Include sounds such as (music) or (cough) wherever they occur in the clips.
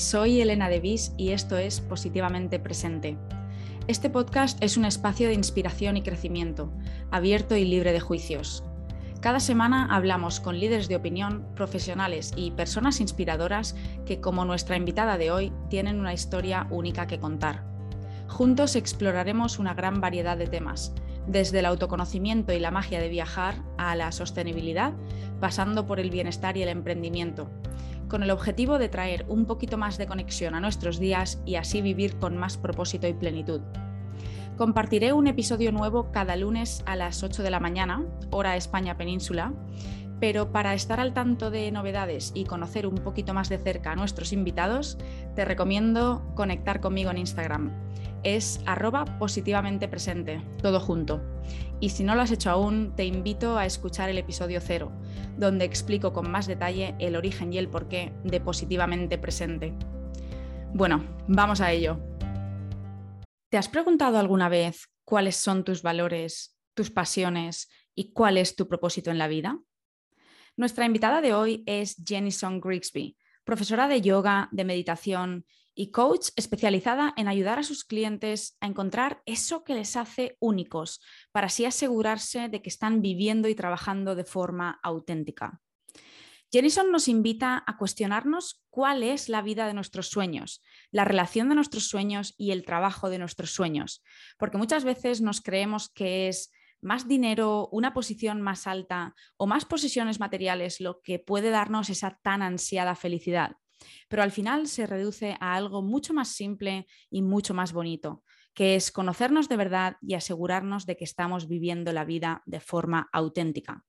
soy Elena Devis y esto es Positivamente Presente. Este podcast es un espacio de inspiración y crecimiento, abierto y libre de juicios. Cada semana hablamos con líderes de opinión, profesionales y personas inspiradoras que, como nuestra invitada de hoy, tienen una historia única que contar. Juntos exploraremos una gran variedad de temas, desde el autoconocimiento y la magia de viajar a la sostenibilidad, pasando por el bienestar y el emprendimiento, con el objetivo de traer un poquito más de conexión a nuestros días y así vivir con más propósito y plenitud. Compartiré un episodio nuevo cada lunes a las 8 de la mañana, hora España Península, pero para estar al tanto de novedades y conocer un poquito más de cerca a nuestros invitados, te recomiendo conectar conmigo en Instagram. Es arroba positivamente presente, todo junto. Y si no lo has hecho aún, te invito a escuchar el episodio cero, donde explico con más detalle el origen y el porqué de positivamente presente. Bueno, vamos a ello. ¿Te has preguntado alguna vez cuáles son tus valores, tus pasiones y cuál es tu propósito en la vida? Nuestra invitada de hoy es Jenison Grigsby, profesora de yoga, de meditación y coach especializada en ayudar a sus clientes a encontrar eso que les hace únicos, para así asegurarse de que están viviendo y trabajando de forma auténtica. Jenison nos invita a cuestionarnos cuál es la vida de nuestros sueños, la relación de nuestros sueños y el trabajo de nuestros sueños, porque muchas veces nos creemos que es más dinero, una posición más alta o más posesiones materiales lo que puede darnos esa tan ansiada felicidad. Pero al final se reduce a algo mucho más simple y mucho más bonito, que es conocernos de verdad y asegurarnos de que estamos viviendo la vida de forma auténtica.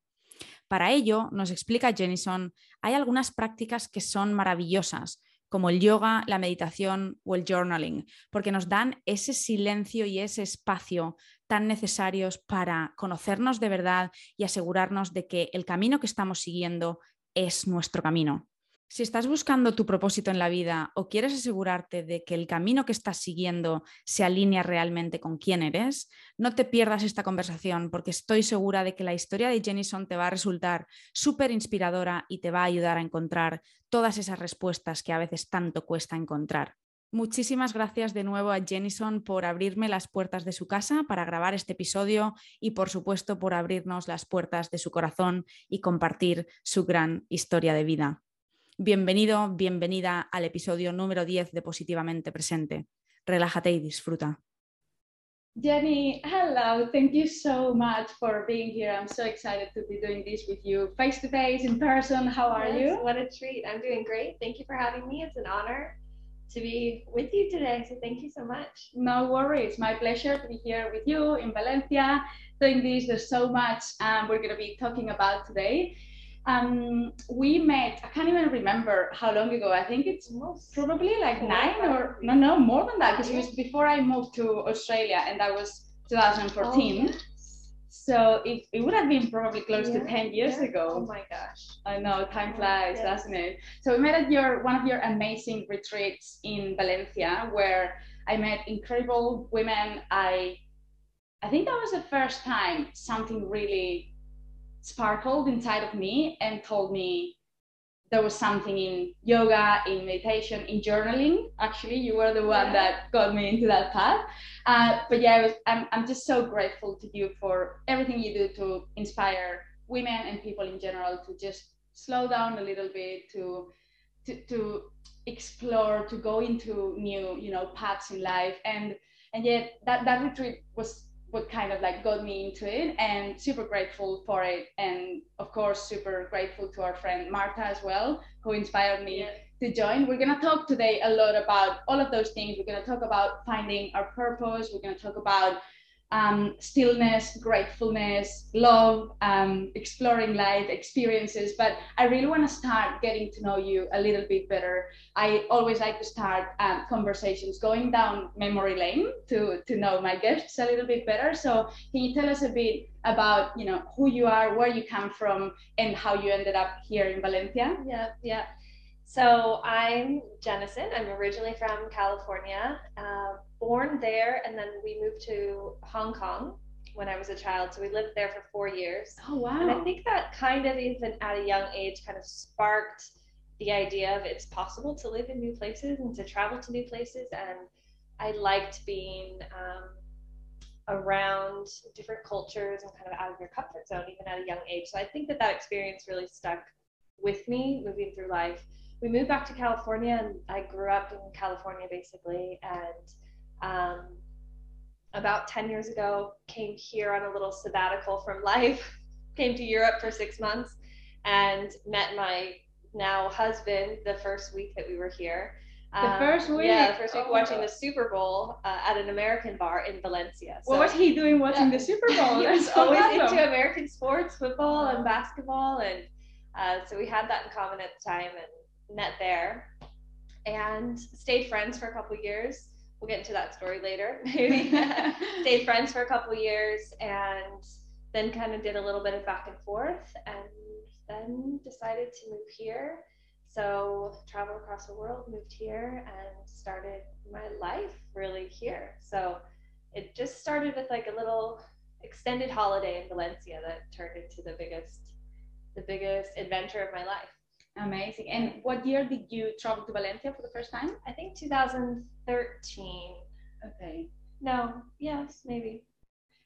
Para ello, nos explica Jenison, hay algunas prácticas que son maravillosas, como el yoga, la meditación o el journaling, porque nos dan ese silencio y ese espacio tan necesarios para conocernos de verdad y asegurarnos de que el camino que estamos siguiendo es nuestro camino. Si estás buscando tu propósito en la vida o quieres asegurarte de que el camino que estás siguiendo se alinea realmente con quién eres, no te pierdas esta conversación porque estoy segura de que la historia de Jenison te va a resultar súper inspiradora y te va a ayudar a encontrar todas esas respuestas que a veces tanto cuesta encontrar. Muchísimas gracias de nuevo a Jenison por abrirme las puertas de su casa para grabar este episodio y por supuesto por abrirnos las puertas de su corazón y compartir su gran historia de vida. Bienvenido, bienvenida al episodio número 10 de Positivamente Presente. Relájate y disfruta. Jenny, hello. Thank you so much for being here. I'm so excited to be doing this with you face to face, in person. How are Yes, you? What a treat. I'm doing great. Thank you for having me. It's an honor to be with you today. So thank you so much. No worries. My pleasure to be here with you in Valencia doing this. There's so much um, we're going to be talking about today. Um, we met, I can't even remember how long ago. I think it's probably like nine or no, no, more than that because it was before I moved to Australia and that was 2014. Oh. So it, it would have been probably close to 10 years yeah. ago. Oh my gosh. I know time flies, doesn't it? So we met at your one of your amazing retreats in Valencia, where I met incredible women. I I think that was the first time something really sparkled inside of me and told me there was something in yoga, in meditation, in journaling. Actually, you were the one Yeah. that got me into that path. Uh, but yeah, I was, I'm, I'm just so grateful to you for everything you do to inspire women and people in general to just slow down a little bit, to to, to explore, to go into new, you know, paths in life. And and yet that, that retreat was what kind of like got me into it and super grateful for it. And of course, super grateful to our friend Marta as well, who inspired me Yeah. to join. We're going to talk today a lot about all of those things. We're going to talk about finding our purpose. We're going to talk about um, stillness, gratefulness, love, um, exploring life experiences. But I really want to start getting to know you a little bit better. I always like to start um, conversations going down memory lane to, to know my guests a little bit better. So can you tell us a bit about you know who you are, where you come from, and how you ended up here in Valencia? Yeah. Yeah. So I'm Jennison. I'm originally from California, uh, born there, and then we moved to Hong Kong when I was a child. So we lived there for four years. Oh wow. And I think that kind of even at a young age kind of sparked the idea of it's possible to live in new places and to travel to new places. And I liked being um, around different cultures and kind of out of your comfort zone, even at a young age. So I think that that experience really stuck with me moving through life. We moved back to California, and I grew up in California basically. And um, about 10 years ago, came here on a little sabbatical from (laughs) life, came to Europe for six months, and met my now husband the first week that we were here. The Um, first week? Yeah, the first week Oh watching the Super Bowl uh, at an American bar in Valencia. What was he doing watching Yeah. the Super (laughs) Bowl? he was always random. into American sports, football and basketball, and uh, so we had that in common at the time and met there, and stayed friends for a couple years. We'll get into that story later, (laughs) (laughs) maybe. stayed friends for a couple years, and then kind of did a little bit of back and forth, and then decided to move here. So traveled across the world, moved here, and started my life really here. So it just started with like a little extended holiday in Valencia that turned into the biggest the biggest adventure of my life. Amazing. And what year did you travel to Valencia for the first time? I think 2013. Okay. No, yes, maybe.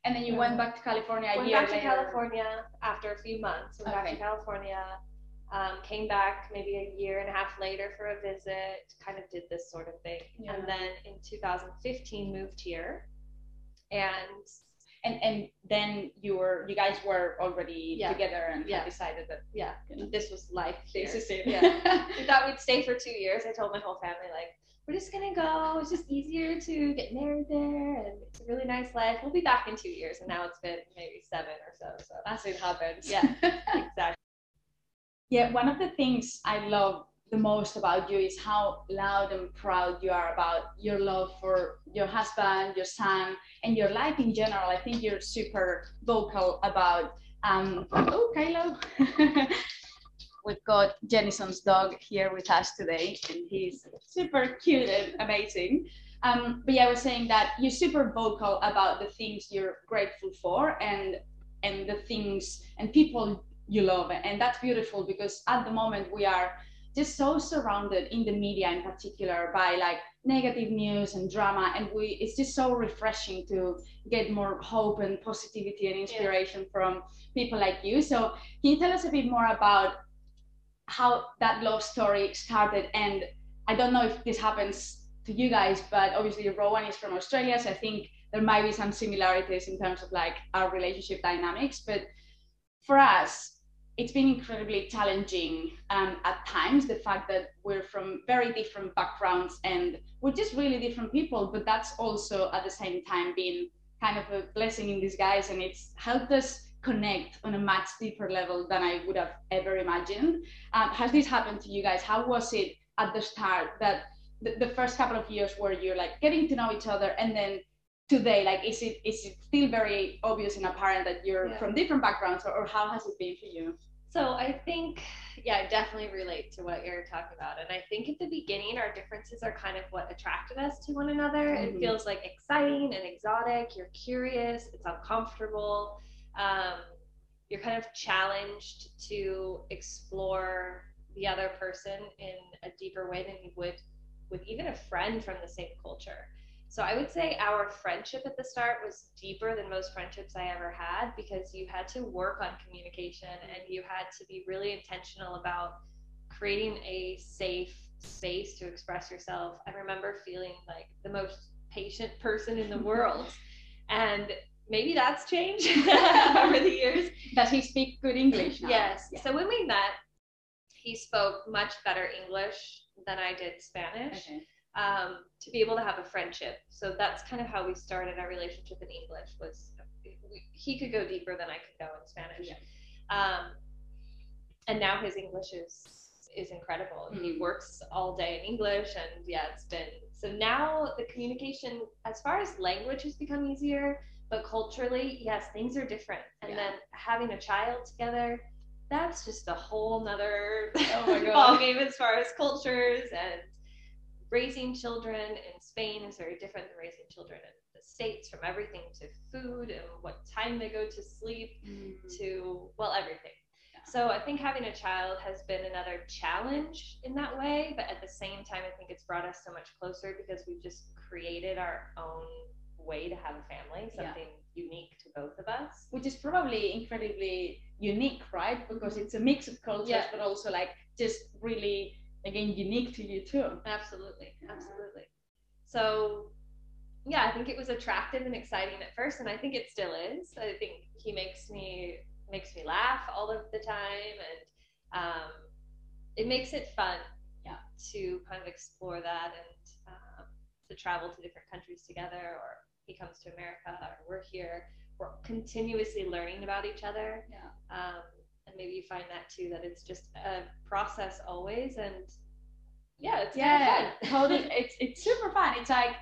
And then you Um, went back to California a Went year back to. California after a few months. Went back to California. Um, came back maybe a year and a half later for a visit. Kind of did this sort of thing, Yeah. and then in 2015 moved here, and And and then you were you guys were already Yeah. together and Yeah. decided that yeah, you know, this was life. this is it. Yeah. (laughs) we thought we'd stay for two years. I told my whole family, like, we're just gonna go. It's just easier to get married there, and it's a really nice life. We'll be back in two years, and now it's been maybe seven or so. So As it happens. Yeah. (laughs) exactly. Yeah, one of the things I love the most about you is how loud and proud you are about your love for your husband, your son, and your life in general. I think you're super vocal about. Um, oh, Kylo. (laughs) We've got Jennison's dog here with us today, and he's super cute and amazing. Um, but yeah, I was saying that you're super vocal about the things you're grateful for and and the things and people you love and that's beautiful because at the moment we are just so surrounded in the media in particular by like negative news and drama and we it's just so refreshing to get more hope and positivity and inspiration from people like you. So can you tell us a bit more about how that love story started? And i don't know if this happens to you guys but obviously rowan is from australia so i think there might be some similarities in terms of like our relationship dynamics. But for us it's been incredibly challenging um, at times the fact that we're from very different backgrounds and we're just really different people but that's also at the same time been kind of a blessing in disguise and it's helped us connect on a much deeper level than i would have ever imagined. Um, has this happened to you guys? How was it at the start that the, the first couple of years where you're like getting to know each other and then today like is it is it still very obvious and apparent that you're Yeah. from different backgrounds or, or how has it been for you So I think, yeah, I definitely relate to what you're talking about. And I think at the beginning, our differences are kind of what attracted us to one another. Mhm. It feels like exciting and exotic. You're curious, it's uncomfortable. Um, you're kind of challenged to explore the other person in a deeper way than you would with even a friend from the same culture. So I would say our friendship at the start was deeper than most friendships I ever had because you had to work on communication and you had to be really intentional about creating a safe space to express yourself. I remember feeling like the most patient person in the (laughs) world. And maybe that's changed (laughs) (laughs) over the years. does he speak good english now? Yes. Yeah. So when we met, he spoke much better English than I did Spanish okay. Um, to be able to have a friendship. So that's kind of how we started our relationship in English. Was we, he could go deeper than I could go in Spanish. Yeah. Um, and now his English is is incredible. He Mm. works all day in English, and yeah, it's been so now the communication as far as language has become easier, but culturally, yes, things are different. And Yeah. then having a child together, that's just a whole nother Oh (laughs) ball game as far as cultures and raising children in Spain is very different than raising children in the States from everything to food and what time they go to sleep Mm. to well everything. so I think having a child has been another challenge in that way, but at the same time, I think it's brought us so much closer because we've just created our own way to have a family, Yeah. something unique to both of us. which is probably incredibly unique, right? Because it's a mix of cultures, Yeah. but also like just really again unique to you too. Absolutely, absolutely. So, yeah, I think it was attractive and exciting at first, and I think it still is. I think he makes me makes me laugh all of the time, and um, it makes it fun. Yeah. To kind of explore that and um, to travel to different countries together, or he comes to America, or we're here. We're continuously learning about each other. Yeah. Um, and maybe you find that too, that it's just a process always, and yeah, it's Yeah, (laughs) totally. (laughs) It's it's super fun. It's like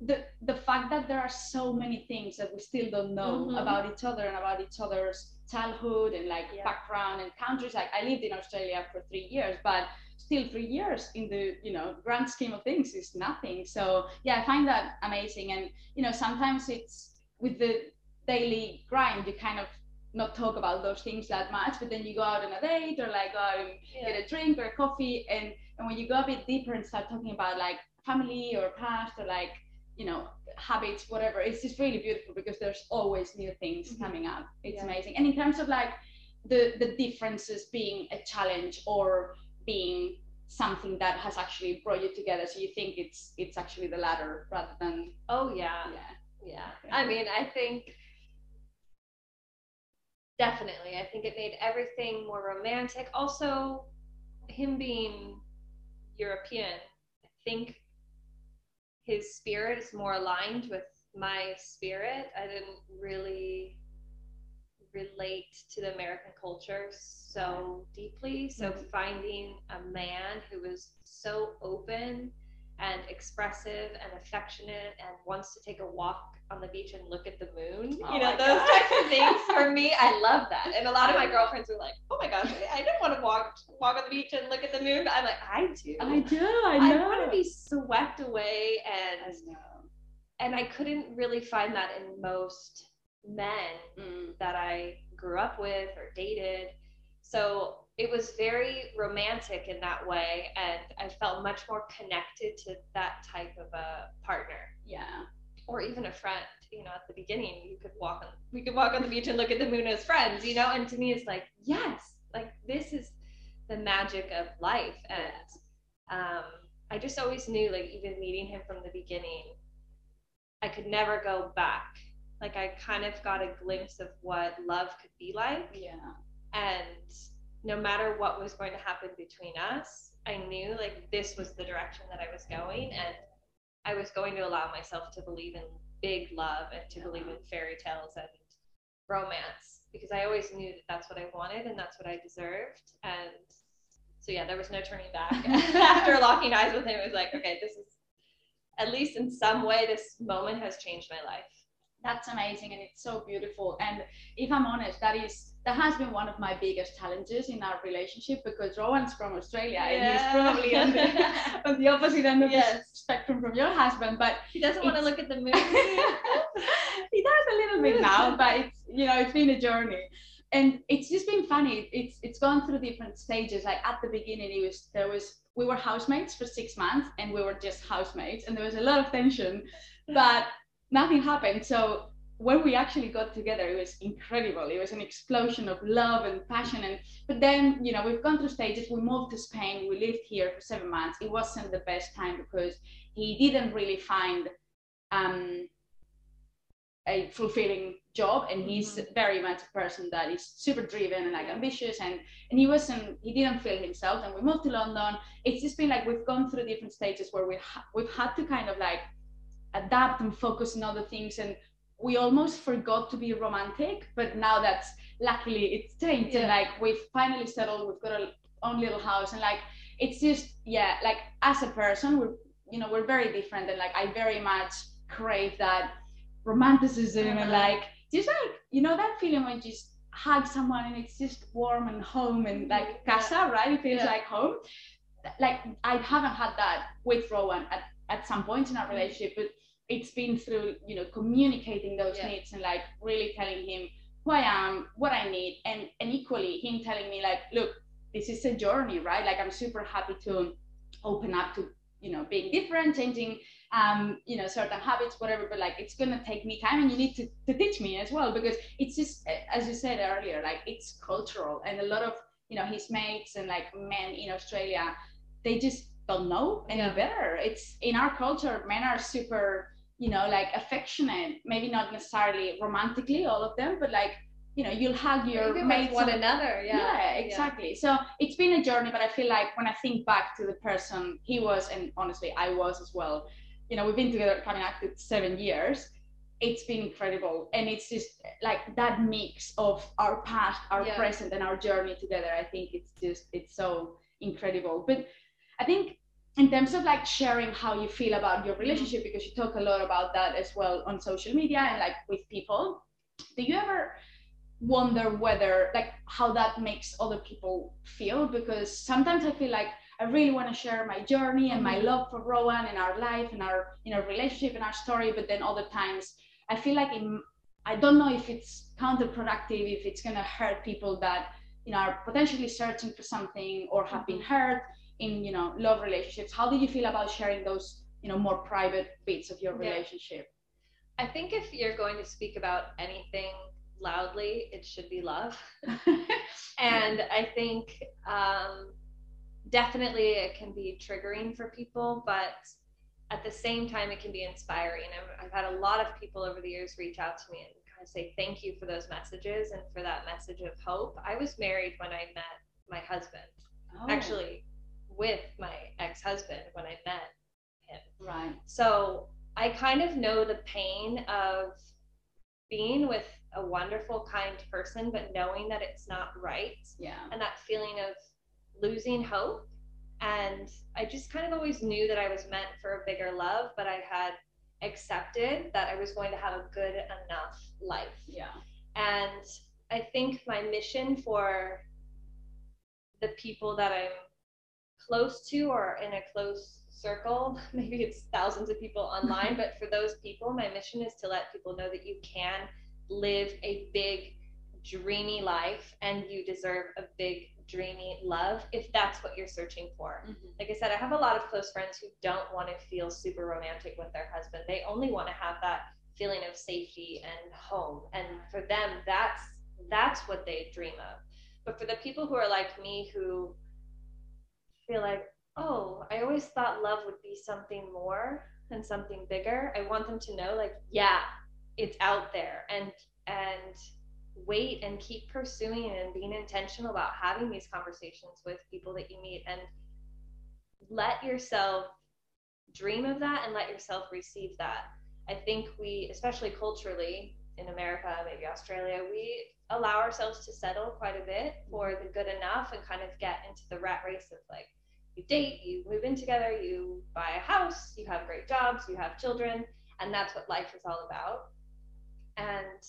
the the fact that there are so many things that we still don't know Mhm. about each other and about each other's childhood and like Yeah. background and countries. Like I lived in Australia for three years, but still three years in the you know grand scheme of things is nothing. So yeah, I find that amazing. And you know sometimes it's with the daily grind, you kind of not talk about those things that much, but then you go out on a date or like go out and get a drink or a coffee and and when you go a bit deeper and start talking about like family or past or like you know habits whatever it's just really beautiful because there's always new things Mhm. coming up it's Yeah. amazing and in terms of like the the differences being a challenge or being something that has actually brought you together so you think it's it's actually the latter rather than Oh yeah, yeah yeah. Yeah. I mean, I think definitely. I think it made everything more romantic. Also, him being European, I think his spirit is more aligned with my spirit. I didn't really relate to the American culture so deeply. So Mhm. finding a man who was so open and expressive and affectionate and wants to take a walk on the beach and look at the moon. Oh you know, those God. types of things for me, I love that. And a lot of my girlfriends were like, "Oh my gosh, I don't want to walk walk on the beach and look at the moon." But I'm like, "I do. i do i know. I want to be swept away and and I couldn't really find that in most men Mm. that I grew up with or dated. So it was very romantic in that way, and I felt much more connected to that type of a partner yeah or even a friend. You know, at the beginning, you could walk on we could walk on the beach and look at the moon as friends. You know, and to me, it's like yes, like this is the magic of life, and um, I just always knew, like even meeting him from the beginning, I could never go back. Like I kind of got a glimpse of what love could be like, yeah and no matter what was going to happen between us, I knew like this was the direction that I was going, and I was going to allow myself to believe in big love and to believe in fairy tales and romance because I always knew that that's what I wanted and that's what I deserved. And so yeah, there was no turning back. (laughs) (laughs) After locking eyes with him, it was like, okay, this is at least in some way, this moment has changed my life. that's amazing and it's so beautiful and if i'm honest that is that has been one of my biggest challenges in our relationship because rowan's from australia and he's probably on the, (laughs) on the opposite end of the spectrum from your husband but He doesn't want to look at the moon. (laughs) he does a little bit now (laughs) but it's you know it's been a journey. And it's just been funny. It's it's gone through different stages. Like at the beginning it was there was we were housemates for six months and we were just housemates and there was a lot of tension but nothing happened. So when we actually got together it was incredible. It was an explosion of love and passion. And but then you know we've gone through stages. We moved to spain. We lived here for seven months. It wasn't the best time because he didn't really find um, a fulfilling job. And he's very much a person that is super driven and like ambitious. And and he wasn't he didn't feel himself. And we moved to london. It's just been like we've gone through different stages where we ha- we've had to kind of like adapt and focus on other things. And we almost forgot to be romantic but now that's luckily it's changed and like we've finally settled we've got our own little house and like it's just yeah like as a person we're you know we're very different and like i very much crave that romanticism and Uh-huh. like just like you know that feeling when you just hug someone and it's just warm and home and like Mhm. Yeah. casa right it feels Yeah. like home like i haven't had that with rowan at, at some point in our Mm-hmm. relationship but it's been through you know communicating those Yeah. needs and like really telling him who i am what i need and and equally him telling me like look this is a journey right like i'm super happy to open up to you know being different changing um, you know certain habits whatever but like it's gonna take me time and you need to, to teach me as well because it's just as you said earlier like it's cultural and a lot of you know his mates and like men in australia they just don't know any Yeah. better it's in our culture men are super you know like affectionate maybe not necessarily romantically all of them but like you know you'll hug your with mates one another. Yeah. yeah, exactly. So it's been a journey, but I feel like when I think back to the person he was, and honestly, I was as well, you know, we've been together coming up to seven years. It's been incredible. And it's just like that mix of our past, our Yeah. present, and our journey together. I think it's just, it's so incredible. But I think in terms of like sharing how you feel about your relationship, because you talk a lot about that as well on social media and like with people, do you ever wonder whether like how that makes other people feel? Because sometimes i feel like i really want to share my journey and my love for rowan and our life and our you know relationship and our story but then other times i feel like i don't know if it's counterproductive if it's going to hurt people that you know are potentially searching for something or have been mm-hmm. hurt in you know love relationships how do you feel about sharing those you know more private bits of your Yeah. relationship I think if you're going to speak about anything loudly, it should be love. (laughs) and I think um, definitely it can be triggering for people, but at the same time, it can be inspiring. I've, I've had a lot of people over the years reach out to me and kind of say thank you for those messages and for that message of hope. I was married when I met my husband, Oh, actually, with my ex husband when I met him. right So I kind of know the pain of being with a wonderful, kind person, but knowing that it's not right yeah and that feeling of losing hope. And I just kind of always knew that I was meant for a bigger love, but I had accepted that I was going to have a good enough life. yeah And I think my mission for the people that I'm close to or in a close circle, (laughs) maybe it's thousands of people mm-hmm. online, but for those people, my mission is to let people know that you can live a big, dreamy life and you deserve a big, dreamy love if that's what you're searching for mm-hmm. like I said, I have a lot of close friends who don't want to feel super romantic with their husband. They only want to have that feeling of safety and home. And for them, that's that's what they dream of. But for the people who are like me who feel like, oh, I always thought love would be something more and something bigger, I want them to know like, yeah, it's out there. And and wait and keep pursuing and being intentional about having these conversations with people that you meet and let yourself dream of that and let yourself receive that. I think we, especially culturally in America, maybe Australia, we allow ourselves to settle quite a bit for mm-hmm. the good enough and kind of get into the rat race of like, you date, you move in together, you buy a house, you have great jobs, you have children, and that's what life is all about. And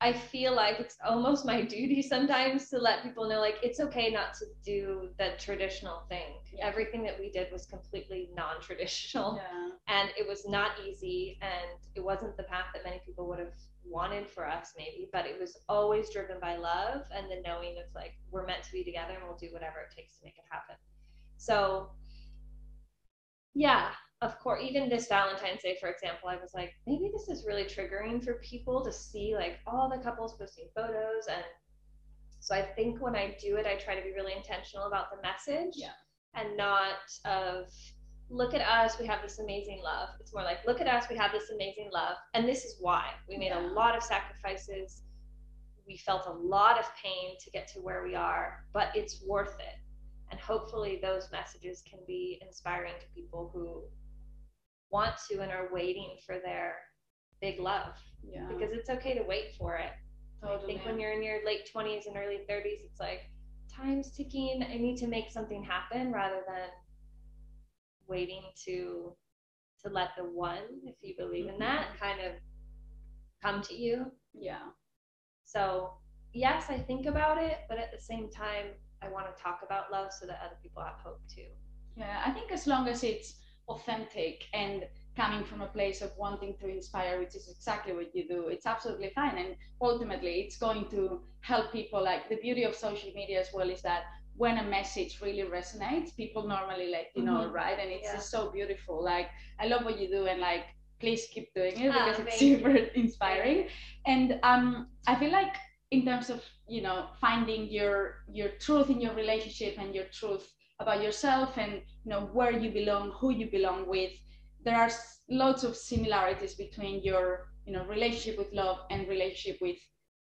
I feel like it's almost my duty sometimes to let people know like it's okay not to do the traditional thing. Yeah. Everything that we did was completely non-traditional yeah and it was not easy and it wasn't the path that many people would have wanted for us maybe, but it was always driven by love and the knowing of like we're meant to be together and we'll do whatever it takes to make it happen. So yeah, of course, even this Valentine's Day, for example, I was like, maybe this is really triggering for people to see like all the couples posting photos. And so I think when I do it, I try to be really intentional about the message Yeah. and not of, look at us, we have this amazing love. It's more like, look at us, we have this amazing love. And this is why we made Yeah. a lot of sacrifices. We felt a lot of pain to get to where we are, but it's worth it. And hopefully, those messages can be inspiring to people who want to and are waiting for their big love yeah because it's okay to wait for it. Totally. I think when you're in your late 20s and early 30s, it's like time's ticking. I need to make something happen rather than waiting to to let the one, if you believe in that, mm-hmm. kind of come to you. yeah So yes, I think about it, but at the same time, I want to talk about love so that other people have hope too. Yeah, I think as long as it's authentic and coming from a place of wanting to inspire, which is exactly what you do, it's absolutely fine. And ultimately, it's going to help people. Like the beauty of social media as well is that when a message really resonates, people normally let you know, Mhm. right? And it's Yeah. just so beautiful. Like I love what you do, and like please keep doing it Ah, because it's super inspiring. And um, I feel like in terms of you know finding your your truth in your relationship and your truth about yourself and you know where you belong, who you belong with, there are lots of similarities between your you know relationship with love and relationship with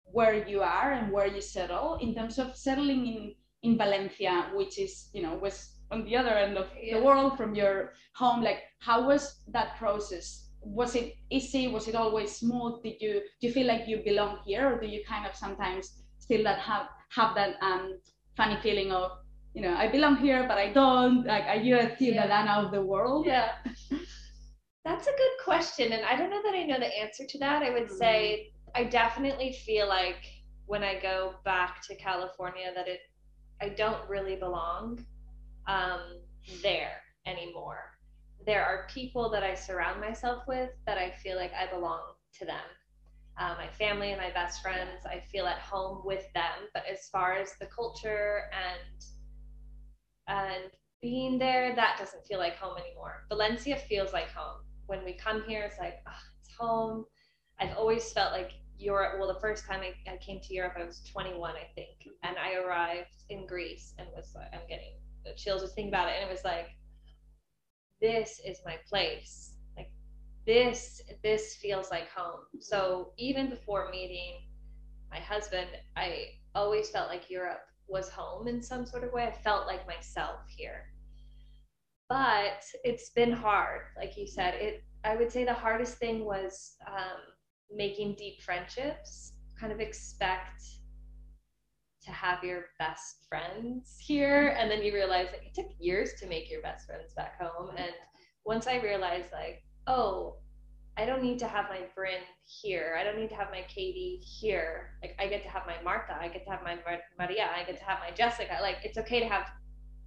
where you are and where you settle in terms of settling in in Valencia, which is you know was on the other end of Yeah. the world from your home. Like, how was that process? Was it easy? Was it always smooth? Did you do you feel like you belong here, or do you kind of sometimes still that have have that um funny feeling of you know I belong here but I don't? Like, are you a ciudadana of the world? Yeah. (laughs) That's a good question. And I don't know that I know the answer to that. I would say I definitely feel like when I go back to California that it I don't really belong um, there anymore. There are people that I surround myself with that I feel like I belong to them. Uh, my family and my best friends, I feel at home with them. But as far as the culture and and being there, that doesn't feel like home anymore. Valencia feels like home. When we come here, it's like, oh, it's home. I've always felt like Europe. Well, the first time I, I came to Europe, I was 21, I think, and I arrived in Greece and was like, I'm getting the chills just thinking about it. And it was like, this is my place. Like, this this feels like home. So even before meeting my husband, I always felt like Europe was home in some sort of way. I felt like myself here. But it's been hard, like you said. It I would say the hardest thing was um, making deep friendships. Kind of expect to have your best friends here, and then you realize like it took years to make your best friends back home. And once I realized like, oh, I don't need to have my Bryn here. I don't need to have my Katie here. Like I get to have my Martha. I get to have my Mar- Maria. I get to have my Jessica. Like it's okay to have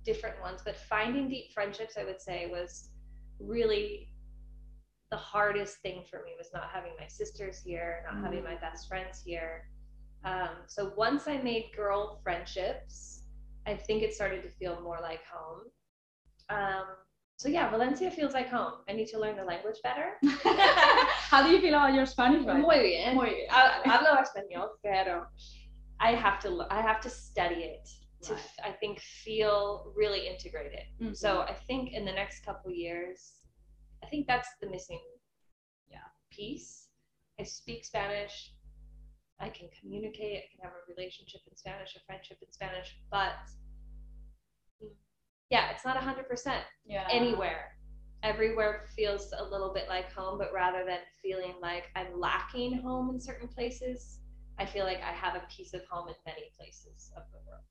different ones, but finding deep friendships, I would say, was really the hardest thing for me. Was not having my sisters here, not having mm. my best friends here. Um, so once I made girl friendships, I think it started to feel more like home. Um, so yeah, Valencia feels like home. I need to learn the language better. (laughs) How do you feel about your Spanish? right? Muy bien. Muy bien. Hablo español, pero I have to I have to study it to Right. I think feel really integrated. Mhm. So I think in the next couple years, I think that's the missing Yeah. piece. I speak Spanish. I can communicate. I can have a relationship in Spanish, a friendship in Spanish, but mm, yeah, it's not hundred percent yeah. anywhere. Everywhere feels a little bit like home, but rather than feeling like I'm lacking home in certain places, I feel like I have a piece of home in many places of the world.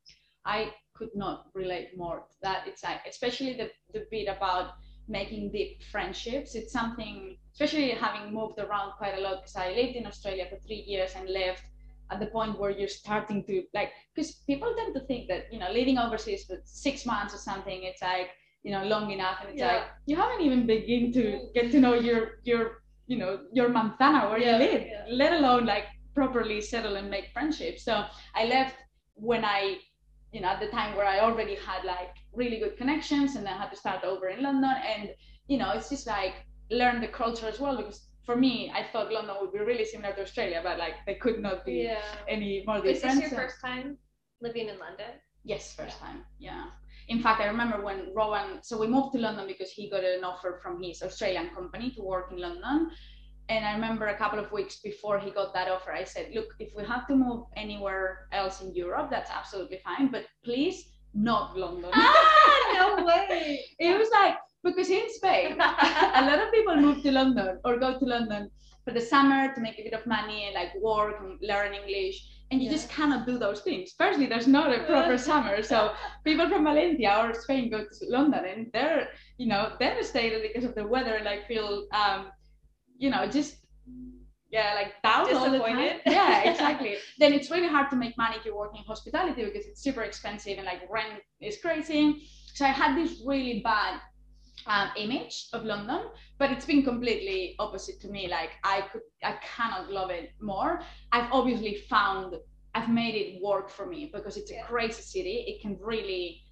I could not relate more to that. It's like, especially the, the bit about making deep friendships. It's something, especially having moved around quite a lot, because I lived in Australia for three years and left at the point where you're starting to like, because people tend to think that, you know, living overseas for six months or something, it's like, you know, long enough. And it's Yeah. like, you haven't even begin to get to know your, your, you know, your manzana where Yeah, you live, yeah. let alone like properly settle and make friendships. So I left when I you know, at the time where I already had like really good connections and I had to start over in London. And, you know, it's just like learn the culture as well because for me, I thought London would be really similar to Australia, but like they could not be Yeah. any more different. Is this your So- first time living in London? Yes, first time. Yeah. In fact, I remember when Rowan, so we moved to London because he got an offer from his Australian company to work in London. And I remember a couple of weeks before he got that offer, I said, look, if we have to move anywhere else in Europe, that's absolutely fine, but please not London. Ah, no (laughs) way. it was like, because in Spain, a lot of people move to London or go to London for the summer to make a bit of money and like work and learn English. And you Yeah. just cannot do those things. Firstly, there's not a proper summer. So people from Valencia or Spain go to London and they're, you know, devastated because of the weather and like feel, um, you know, just, yeah, like down all the time. Disappointed. Yeah, (laughs) exactly. then it's really hard to make money if you work in hospitality because it's super expensive and like rent is crazy. So I had this really bad um, image of London, but it's been completely opposite to me. Like I could, I cannot love it more. I've obviously found, I've made it work for me because it's a Yeah. crazy city. It can really,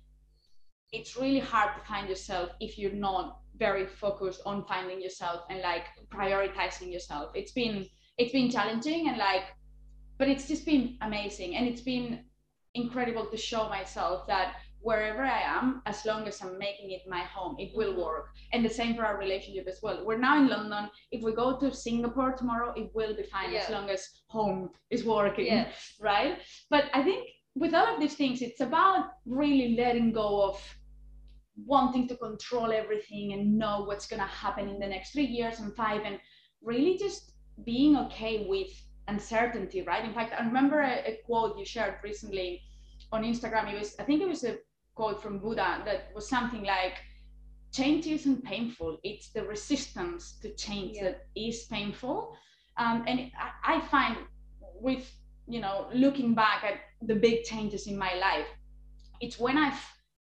it's really hard to find yourself if you're not very focused on finding yourself and like prioritizing yourself. It's been, it's been challenging and like, but it's just been amazing and it's been incredible to show myself that wherever I am, as long as I'm making it my home, it will Mhm. work. And the same for our relationship as well. We're now in London. If we go to Singapore tomorrow, it will be fine as long as home is working, Yeah. right? But I think with all of these things, it's about really letting go of wanting to control everything and know what's going to happen in the next three years and five, and really just being okay with uncertainty, right? In fact, I remember a, a quote you shared recently on Instagram. It was, I think it was a quote from Buddha that was something like, change isn't painful. It's the resistance to change Yeah. that is painful. Um, and I, I find with, you know, looking back at the big changes in my life, it's when I've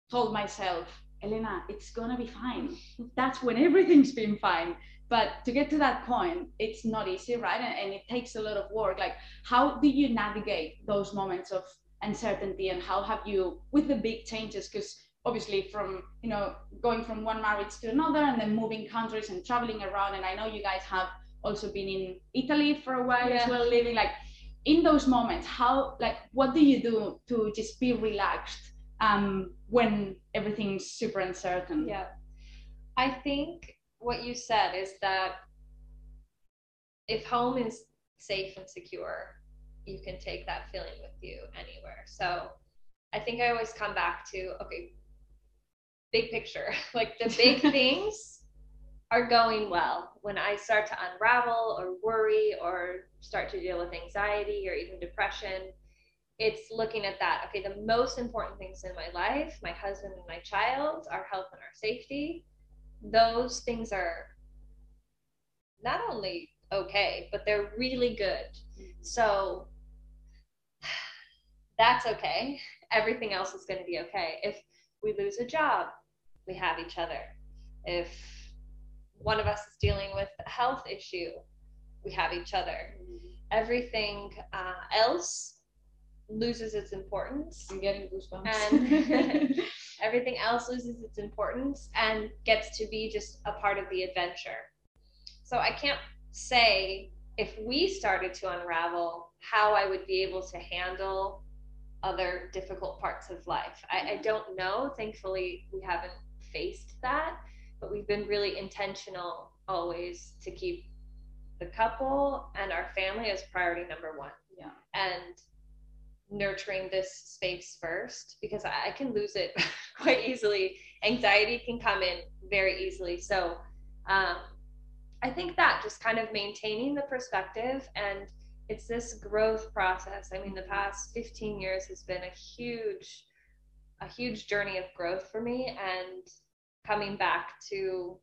told myself, Elena, it's gonna be fine. That's when everything's been fine. But to get to that point, it's not easy, right? And, and it takes a lot of work. Like, how do you navigate those moments of uncertainty and how have you with the big changes because obviously from you know going from one marriage to another and then moving countries and traveling around and i know you guys have also been in italy for a while as Yeah. well living like in those moments how like what do you do to just be relaxed um when everything's super uncertain Yeah. I think what you said is that if home is safe and secure, you can take that feeling with you anywhere. So I think I always come back to okay, big picture. (laughs) like the big (laughs) things are going well. When I start to unravel or worry or start to deal with anxiety or even depression, it's looking at that. Okay, the most important things in my life, my husband and my child, our health and our safety, those things are not only okay, but they're really good. So that's okay. Everything else is going to be okay. If we lose a job, we have each other. If one of us is dealing with a health issue, we have each other. Everything uh, else loses its importance i'm getting goosebumps And- (laughs) (laughs) everything else loses its importance and gets to be just a part of the adventure. So I can't say if we started to unravel how I would be able to handle other difficult parts of life. I, I mm-hmm. don't know. Thankfully, we haven't faced that, but we've been really intentional always to keep the couple and our family as priority number one. Yeah. And nurturing this space first because I can lose it (laughs) quite easily. Anxiety can come in very easily. So um, I think that just kind of maintaining the perspective and it's this growth process. I mean, the past 15 years has been a huge, a huge journey of growth for me and coming back to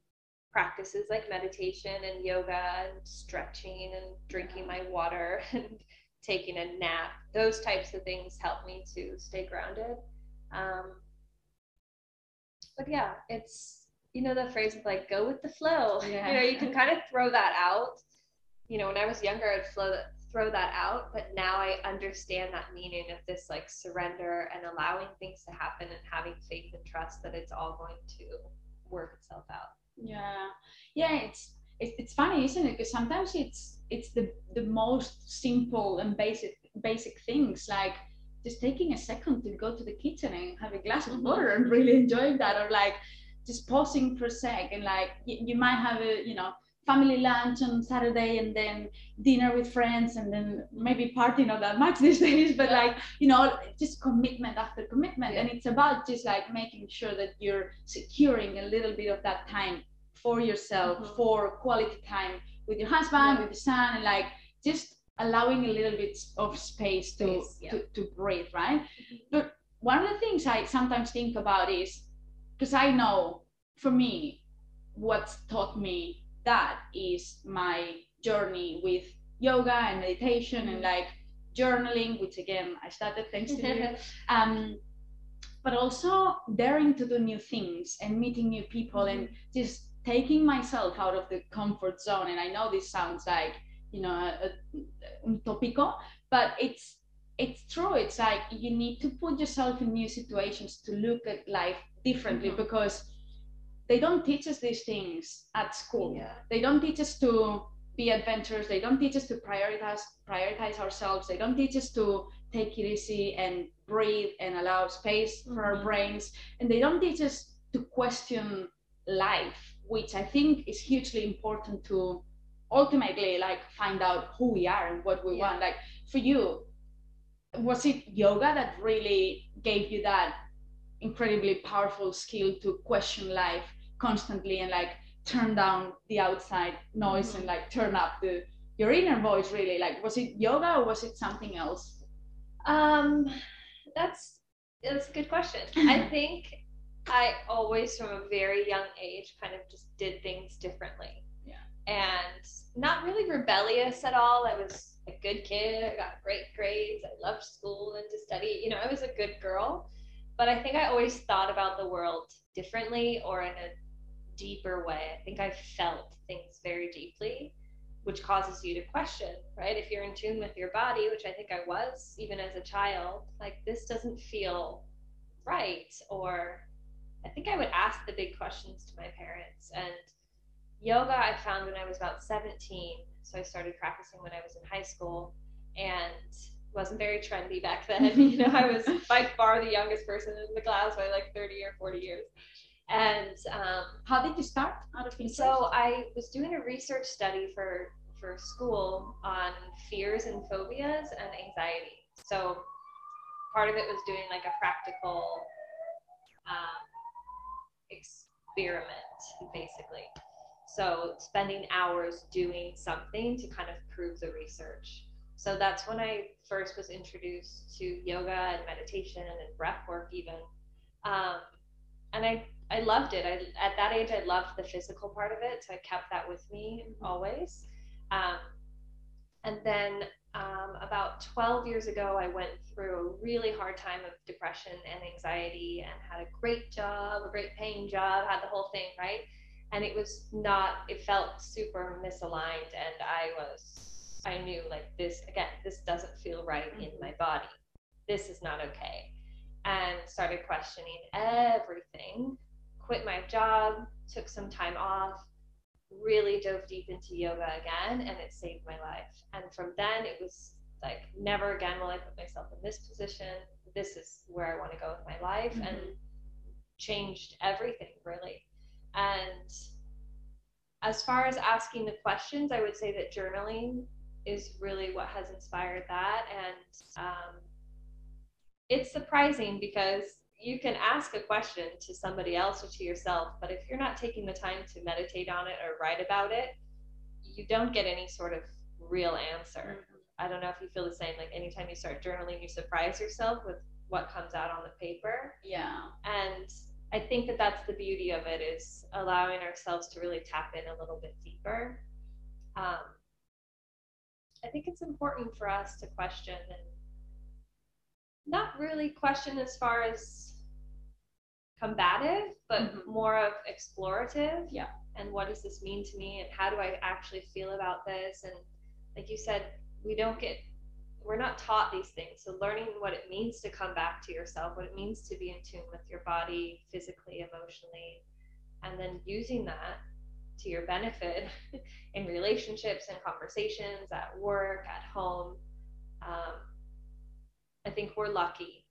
practices like meditation and yoga and stretching and drinking my water (laughs) and taking a nap. Those types of things help me to stay grounded. Um, but yeah, it's you know the phrase of like go with the flow. Yeah. (laughs) You know, you can kind of throw that out. You know, when I was younger, I'd flow that, throw that out, but now I understand that meaning of this like surrender and allowing things to happen and having faith and trust that it's all going to work itself out. yeah yeah it's it's, it's funny isn't it because sometimes it's it's the the most simple and basic basic things like just taking a second to go to the kitchen and have a glass of water and really enjoying that or like just pausing for a sec and like you, you might have a you know family lunch on saturday and then dinner with friends and then maybe party not that much (laughs) these days but Yeah. like you know just commitment after commitment Yeah. and it's about just like making sure that you're securing a little bit of that time for yourself Mhm. for quality time with your husband Yeah. with your son and like just allowing a little bit of space to Space, yeah. to, to breathe right but one of the things i sometimes think about is because i know for me what's taught me that is my journey with yoga and meditation and Mhm. like journaling which again i started thanks to you (laughs) um but also daring to do new things and meeting new people and just taking myself out of the comfort zone. And I know this sounds like you know a, a, un topico, but it's it's true. It's like you need to put yourself in new situations to look at life differently Mhm. because they don't teach us these things at school. Yeah. They don't teach us to be adventurous. They don't teach us to prioritize prioritize ourselves. They don't teach us to take it easy and breathe and allow space for our Mhm. brains. And they don't teach us to question life, which I think is hugely important to ultimately like find out who we are and what we Yeah. want. Like for you, was it yoga that really gave you that incredibly powerful skill to question life constantly and like turn down the outside noise and like turn up the your inner voice really like was it yoga or was it something else Um, that's that's a good question. I (clears throat) think I always, from a very young age, kind of just did things differently. Yeah. And not really rebellious at all. I was a good kid. I got great grades. I loved school and to study. You know, I was a good girl. But I think I always thought about the world differently or in a deeper way. I think I felt things very deeply which causes you to question, right? If you're in tune with your body, which I think I was even as a child, like this doesn't feel right. Or I think I would ask the big questions to my parents. And yoga, I found when I was about 17. So I started practicing when I was in high school and wasn't very trendy back then. (laughs) you know, I was by far the youngest person in the class by like 30 or 40 years. And um, how did you start out of interest so I was doing a research study for for school on fears and phobias and anxiety. So part of it was doing like a practical um, experiment, basically. So spending hours doing something to kind of prove the research. So that's when I first was introduced to yoga and meditation and breath work even. Um, and I I loved it. I, at that age, I loved the physical part of it, so I kept that with me always. Um, and then um, about 12 years ago, I went through a really hard time of depression and anxiety and had a great job, a great paying job, had the whole thing, right? And it was not, it felt super misaligned. And I was, I knew like this, again, this doesn't feel right in my body. This is not okay. And started questioning everything quit my job, took some time off, really dove deep into yoga again, and it saved my life. And from then, it was like, never again will I put myself in this position. This is where I want to go with my life, and changed everything really. And as far as asking the questions, I would say that journaling is really what has inspired that. And um, it's surprising because you can ask a question to somebody else or to yourself, but if you're not taking the time to meditate on it or write about it, you don't get any sort of real answer. I don't know if you feel the same. Like anytime you start journaling, you surprise yourself with what comes out on the paper. yeah And I think that that's the beauty of it is allowing ourselves to really tap in a little bit deeper. Um, I think it's important for us to question and not really question as far as combative, but Mhm. more of explorative. Yeah. And what does this mean to me? And how do I actually feel about this? And like you said, we don't get, we're not taught these things. So learning what it means to come back to yourself, what it means to be in tune with your body physically, emotionally, and then using that to your benefit (laughs) in relationships and conversations at work, at home. Um, I think we're lucky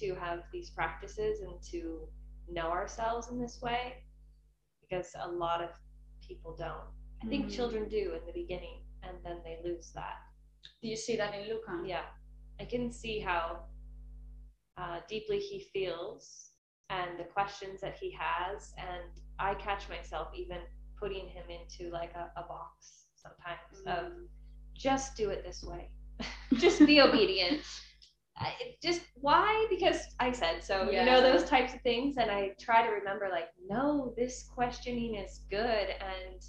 to have these practices and to know ourselves in this way because a lot of people don't. I think Mhm. children do in the beginning and then they lose that. do you see that in luca Yeah, I can see how uh, deeply he feels and the questions that he has, and I catch myself even putting him into like a, a box sometimes of Mm. just do it this way, (laughs) just be obedient. I, just why? Because I said so. You know those types of things, and I try to remember like, no, this questioning is good, and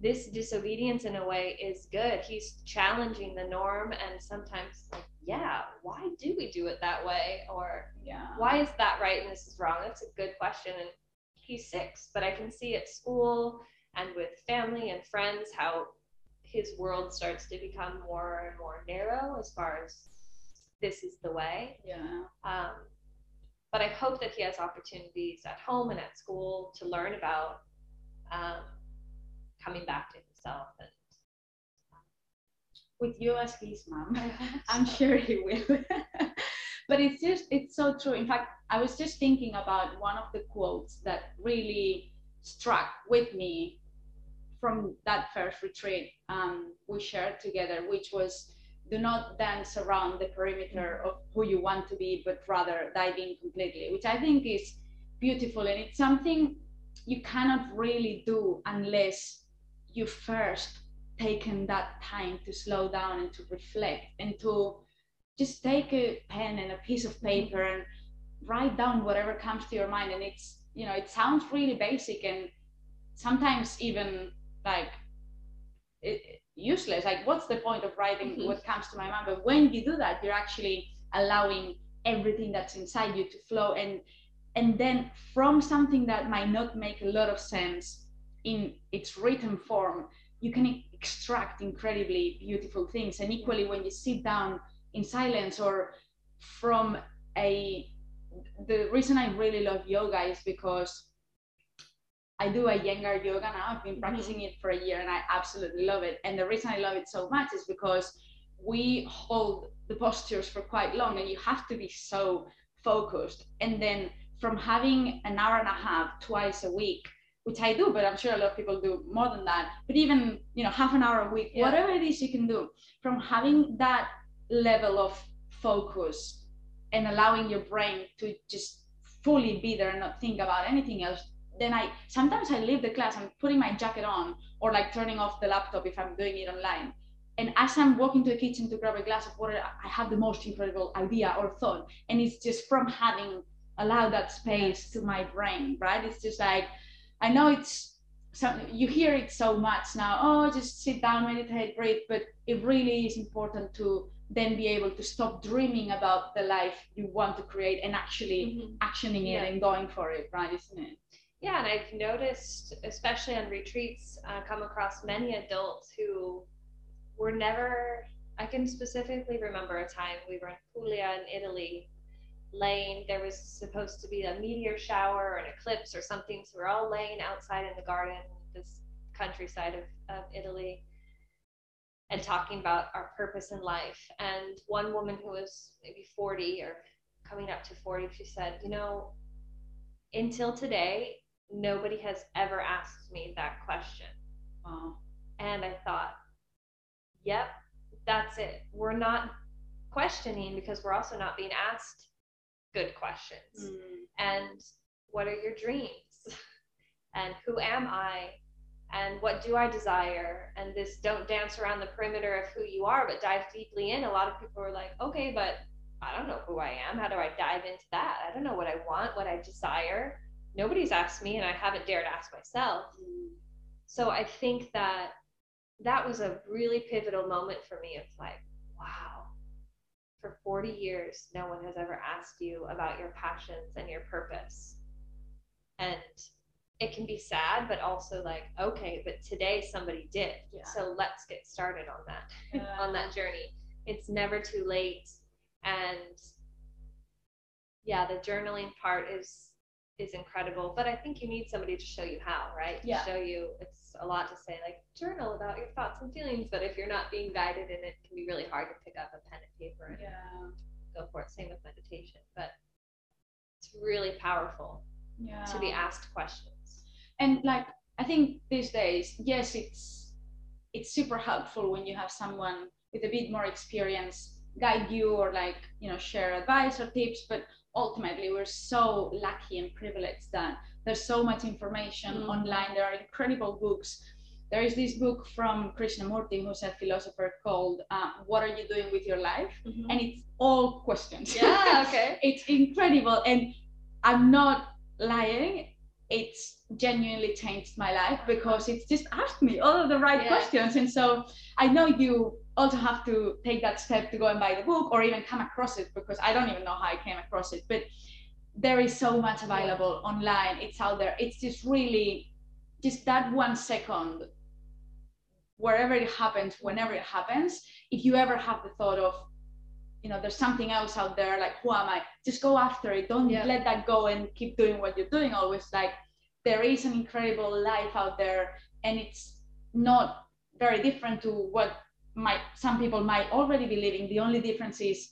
this disobedience in a way is good. He's challenging the norm and sometimes like, yeah, why do we do it that way? Or yeah why is that right and this is wrong? That's a good question. And he's six, but I can see at school and with family and friends how his world starts to become more and more narrow as far as this is the way. yeah Um, but I hope that he has opportunities at home and at school to learn about um, coming back to himself. And with you as his mom (laughs) I'm sure he will. (laughs) but it's just, it's so true. In fact, I was just thinking about one of the quotes that really struck with me from that first retreat um, we shared together, which was do not dance around the perimeter of who you want to be, but rather dive in completely, which I think is beautiful. And it's something you cannot really do unless you first taken that time to slow down and to reflect and to just take a pen and a piece of paper and write down whatever comes to your mind and it's you know it sounds really basic and sometimes even like it, useless. Like what's the point of writing Mhm. what comes to my mind? But when you do that you're actually allowing everything that's inside you to flow. And and then from something that might not make a lot of sense in its written form you can extract incredibly beautiful things. And equally when you sit down in silence or from a the reason i really love yoga is because i do a Iyengar yoga now i've been Mhm. practicing it for a year and i absolutely love it and the reason i love it so much is because we hold the postures for quite long and you have to be so focused and then from having an hour and a half twice a week which i do but i'm sure a lot of people do more than that but even you know half an hour a week Yeah. whatever it is you can do from having that level of focus and allowing your brain to just fully be there and not think about anything else then i sometimes i leave the class i'm putting my jacket on or like turning off the laptop if i'm doing it online. And as i'm walking to the kitchen to grab a glass of water i have the most incredible idea or thought. And it's just from having allowed that space to my brain right? It's just like i know it's so you hear it so much now oh just sit down meditate breathe but it really is important to then be able to stop dreaming about the life you want to create and actually mm-hmm. actioning it and going for it right isn't it Yeah, and I've noticed, especially on retreats, uh, come across many adults who were never. I can specifically remember a time we were in Puglia in Italy, laying. There was supposed to be a meteor shower or an eclipse or something, so we're all laying outside in the garden, this countryside of, of Italy, and talking about our purpose in life. And one woman who was maybe 40 or coming up to 40, she said, You know, until today, nobody has ever asked me that question. wow And I thought, yep, that's it. We're not questioning because we're also not being asked good questions. Mm. And what are your dreams? (laughs) And who am I? And what do I desire? And this don't dance around the perimeter of who you are, but dive deeply in. A lot of people are like, okay, but I don't know who I am. How do I dive into that? I don't know what I want, what I desire. Nobody's asked me, and I haven't dared ask myself. So I think that that was a really pivotal moment for me of like, wow, for 40 years, no one has ever asked you about your passions and your purpose. And it can be sad, but also like, okay, but today somebody did. Yeah. So let's get started on that Yeah. on that journey. It's never too late. And yeah, the journaling part is is incredible. But I think you need somebody to show you how, right? To Yeah. show you it's a lot to say like journal about your thoughts and feelings, but if you're not being guided in it, it can be really hard to pick up a pen and paper and yeah go for it. Same with meditation. But it's really powerful yeah to be asked questions. and like i think these days yes it's it's super helpful when you have someone with a bit more experience guide you or like you know share advice or tips but ultimately we're so lucky and privileged that there's so much information Mhm. online there are incredible books there is this book from krishnamurti who's a philosopher called uh, what are you doing with your life and it's all questions yeah, (laughs) okay. it's incredible and i'm not lying it's genuinely changed my life because it's just asked me all of the right Yeah. questions. And so I know you also have to take that step to go and buy the book or even come across it because I don't even know how I came across it. But there is so much available online. It's out there. It's just really just that one second, wherever it happens, whenever it happens, if you ever have the thought of, you know, there's something else out there, like who am I? Just go after it. Don't Yeah. let that go and keep doing what you're doing always. Like there is an incredible life out there and it's not very different to what might some people might already be living. The only difference is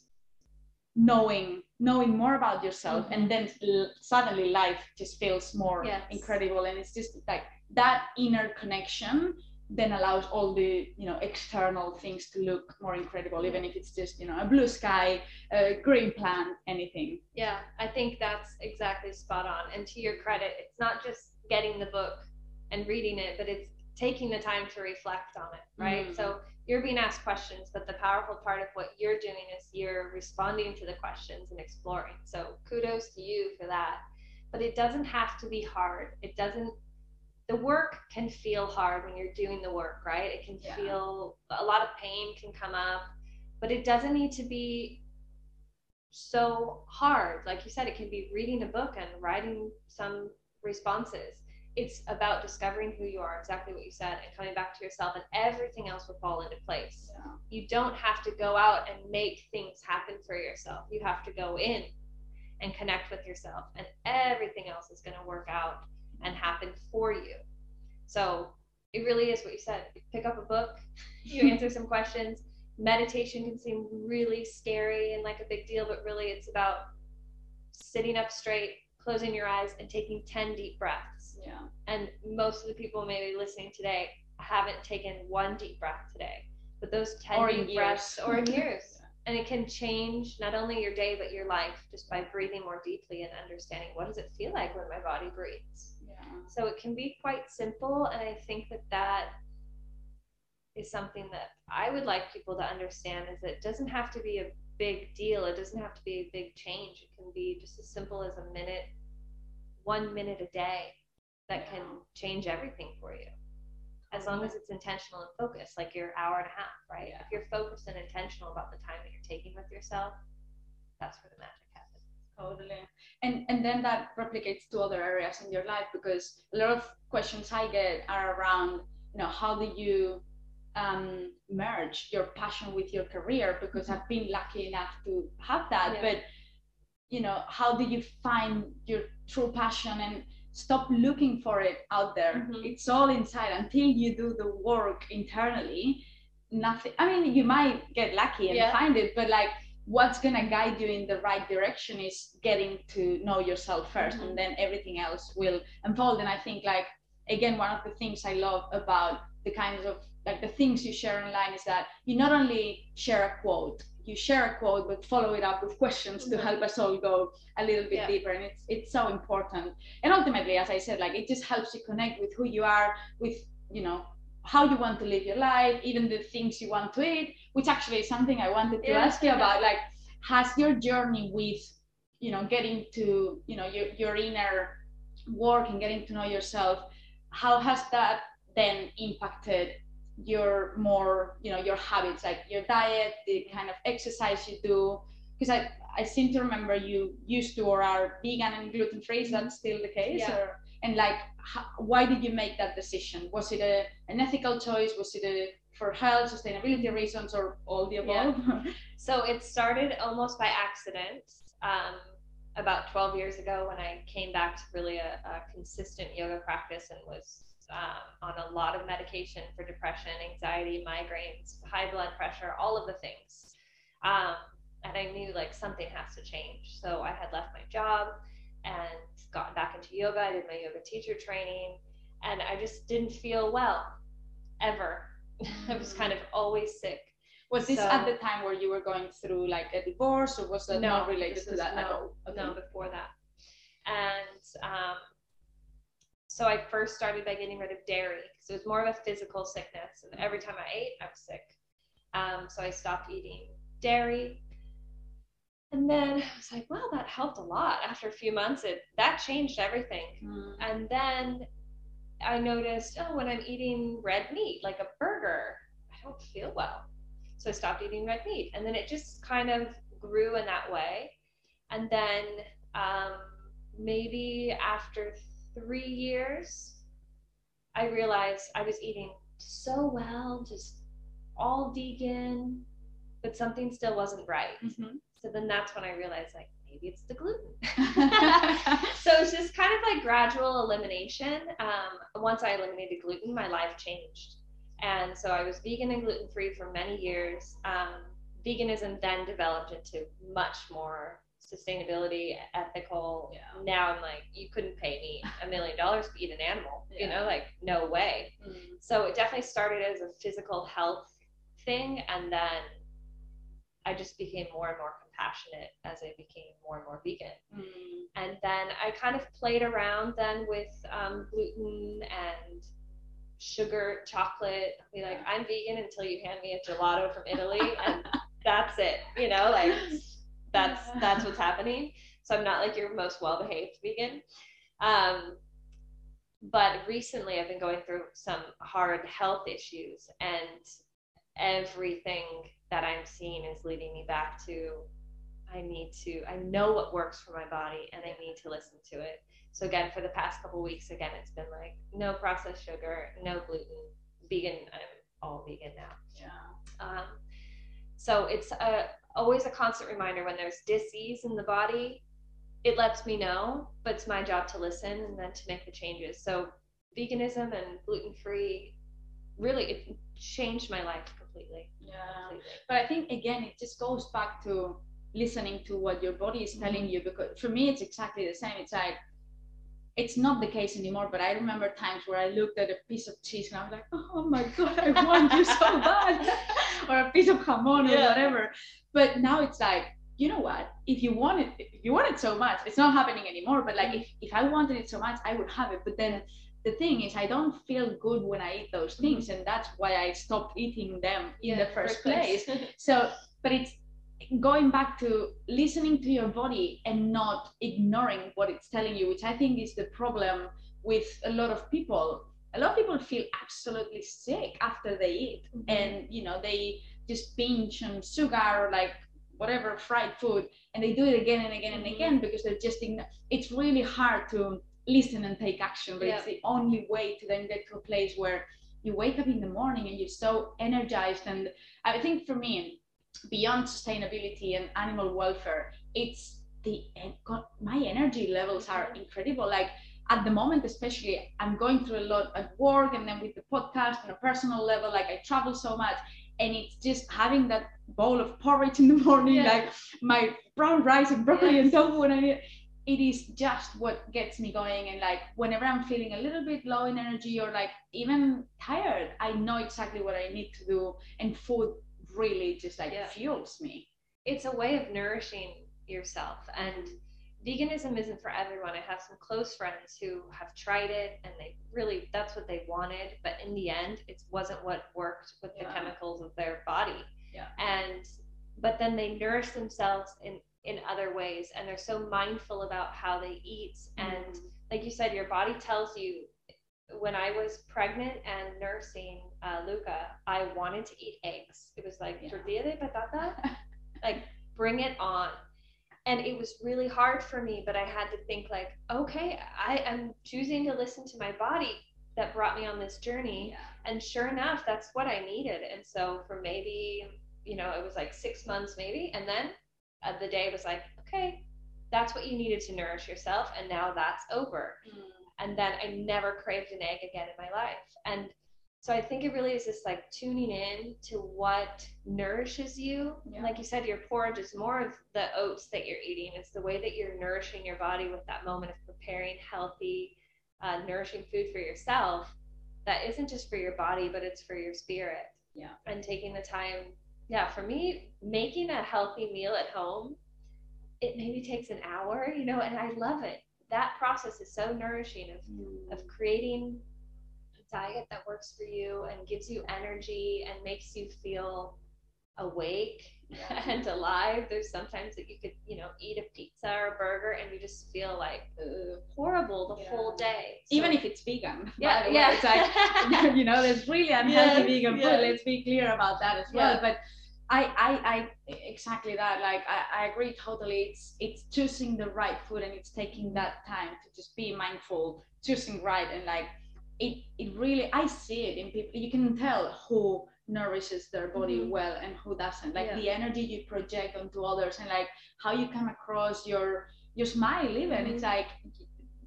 knowing knowing more about yourself mm-hmm. and then l- suddenly life just feels more Yes. incredible and it's just like that inner connection then allows all the you know external things to look more incredible even if it's just you know a blue sky a green plant anything Yeah, I think that's exactly spot on. And to your credit, it's not just getting the book and reading it, but it's taking the time to reflect on it, right? Mm. So you're being asked questions, but the powerful part of what you're doing is you're responding to the questions and exploring. So kudos to you for that. But it doesn't have to be hard. It doesn't the work can feel hard when you're doing the work, right? It can Yeah. feel a lot of pain can come up, but it doesn't need to be so hard. Like you said, it can be reading a book and writing some responses. It's about discovering who you are, exactly what you said, and coming back to yourself, and everything else will fall into place. You don't have to go out and make things happen for yourself. You have to go in and connect with yourself, and everything else is going to work out and happen for you. So it really is what you said. You pick up a book, you (laughs) answer some questions. Meditation can seem really scary and like a big deal, but really it's about sitting up straight, closing your eyes, and taking 10 deep breaths. yeah And most of the people maybe listening today haven't taken one deep breath today, but those 10 Or deep breaths (laughs) years. or in years. And it can change not only your day, but your life just by breathing more deeply and understanding what does it feel like when my body breathes. yeah So it can be quite simple. And I think that that is something that I would like people to understand is that it doesn't have to be a big deal. It doesn't have to be a big change. It can be just as simple as a minute, one minute a day that can change everything for you. As long as it's intentional and focused, like your hour and a half, right? Yeah. If you're focused and intentional about the time that you're taking with yourself, that's where the magic happens. Totally. And and then that replicates to other areas in your life because a lot of questions I get are around, you know, how do you um, merge your passion with your career? Because I've been lucky enough to have that. Yeah. But you know, how do you find your true passion and stop looking for it out there? Mhm. It's all inside until you do the work internally. Nothing. I mean, you might get lucky and Yeah. find it, but like what's going to guide you in the right direction is getting to know yourself 1st Mhm. and then everything else will unfold and i think like again one of the things i love about the kinds of like the things you share online is that you not only share a quote you share a quote but follow it up with questions to help us all go a little bit Yeah. deeper and it's it's so important and ultimately as i said like it just helps you connect with who you are with you know how you want to live your life even the things you want to eat which actually is something i wanted to Yeah. ask you about like has your journey with you know getting to you know your, your inner work and getting to know yourself how has that then impacted your more you know your habits like your diet the kind of exercise you do. Because i i seem to remember you used to or are vegan and gluten free is that still the case? Yeah. or and like how, why did you make that decision? Was it a, an ethical choice? Was it a for health sustainability reasons or all the above? Yeah. (laughs) So it started almost by accident um, about 12 years ago when I came back to really a, a consistent yoga practice and was um, on a lot of medication for depression, anxiety, migraines, high blood pressure, all of the things. Um, and I knew like something has to change. So I had left my job and gotten back into yoga. I did my yoga teacher training and I just didn't feel well ever. (laughs) I was kind of always sick. Was this So- at the time where you were going through like a divorce, or was that No, not related to that at no, all? Okay. No, before that. And um, so I first started by getting rid of dairy because it was more of a physical sickness. And every time I ate, I was sick. Um, so I stopped eating dairy. and then I was like, wow, that helped a lot. After a few months, it that changed everything. Mm. And then I noticed, oh, when I'm eating red meat, like a burger, I don't feel well. So I stopped eating red meat. And then it just kind of grew in that way. And then um, maybe after three years, I realized I was eating so well, just all vegan, but something still wasn't right. Mhm. So then that's when I realized, like, maybe it's the gluten. Mm-hmm. (laughs) (laughs) so it's just kind of like gradual elimination. Um, once I eliminated gluten, my life changed. And so I was vegan and gluten free for many years. Um, veganism then developed into much more sustainability, ethical. Yeah. Now I'm like, you couldn't pay me a million dollars to eat an animal. You know, like no way. Mm. So it definitely started as a physical health thing, and then I just became more and more compassionate as I became more and more vegan. Mm. And then I kind of played around then with um, gluten and sugar, chocolate. I'll be like, I'm vegan until you hand me a gelato from Italy, and (laughs) that's it. You know, like that's that's what's happening. So I'm not like your most well-behaved vegan. Um, but recently, I've been going through some hard health issues, and everything that I'm seeing is leading me back to I need to, I know what works for my body and I need to listen to it. So, again, for the past couple weeks, again, it's been like no processed sugar, no gluten, vegan. I'm all vegan now. Yeah. Um, so, it's a, always a constant reminder when there's disease in the body, it lets me know, but it's my job to listen and then to make the changes. So, veganism and gluten free really it changed my life completely. Yeah. completely. But I think again, it just goes back to listening to what your body is telling mm-hmm. you. Because for me, it's exactly the same. It's like it's not the case anymore. But I remember times where I looked at a piece of cheese and I was like, "Oh my god, I want you so (laughs) bad," or a piece of jamon or whatever. But now it's like. You know what? If you want it, if you want it so much, it's not happening anymore. But like, if, if I wanted it so much, I would have it. But then the thing is, I don't feel good when I eat those things, mm-hmm. and that's why I stopped eating them in the first place. (laughs) So, but it's going back to listening to your body and not ignoring what it's telling you, which I think is the problem with a lot of people. A lot of people feel absolutely sick after they eat, and you know they just binge on sugar or like whatever fried food, and they do it again and again and Mhm. again because they're just. Igno- it's really hard to listen and take action, but it's the only way to then get to a place where you wake up in the morning and you're so energized and I think for me, beyond sustainability and animal welfare, it's the my energy levels are incredible. Like at the moment, especially, I'm going through a lot at work and then with the podcast on a personal level. Like I travel so much, and it's just having that bowl of porridge in the (laughs) morning, like my brown rice and broccoli and tofu and I. It is just what gets me going, and like whenever I'm feeling a little bit low in energy or like even tired, I know exactly what I need to do, and food really just like Yeah. fuels me. it's a way of nourishing yourself and veganism isn't for everyone i have some close friends who have tried it and they really that's what they wanted but in the end it wasn't what worked with the chemicals of their body Yeah. and but then they nourish themselves in in other ways and they're so mindful about how they eat and mm-hmm. like you said your body tells you when I was pregnant and nursing uh, Luca, I wanted to eat eggs. It was like Yeah. tortilla de patata, (laughs) like bring it on. And it was really hard for me, but I had to think like, okay, I am choosing to listen to my body that brought me on this journey. And sure enough, that's what I needed. And so for maybe, you know, it was like six months maybe, and then uh, the day was like, okay, that's what you needed to nourish yourself, and now that's over and then I never craved an egg again in my life. And so I think it really is just like tuning in to what nourishes you. Yeah. Like you said, your porridge is more of the oats that you're eating. It's the way that you're nourishing your body with that moment of preparing healthy, uh, nourishing food for yourself. That isn't just for your body, but it's for your spirit. Yeah. And taking the time. Yeah, for me, making a healthy meal at home, it maybe takes an hour, you know, and I love it. That process is so nourishing of of mm. creating a diet that works for you and gives you energy and makes you feel awake Yeah. and alive. There's sometimes that you could, you know, eat a pizza or a burger and you just feel like horrible the Yeah. whole day. Even if it's vegan. yeah, way. yeah, It's like, (laughs) you know, there's really unhealthy Yes, vegan food. Let's be clear about that as well. But I, I, I, exactly that. Like, I, I agree totally. It's, it's choosing the right food and it's taking that time to just be mindful, choosing right, and like, it, it really. I see it in people. You can tell who nourishes their body Mhm. well and who doesn't. Like Yeah. the energy you project onto others and like how you come across your your smile. Even it's Mhm. like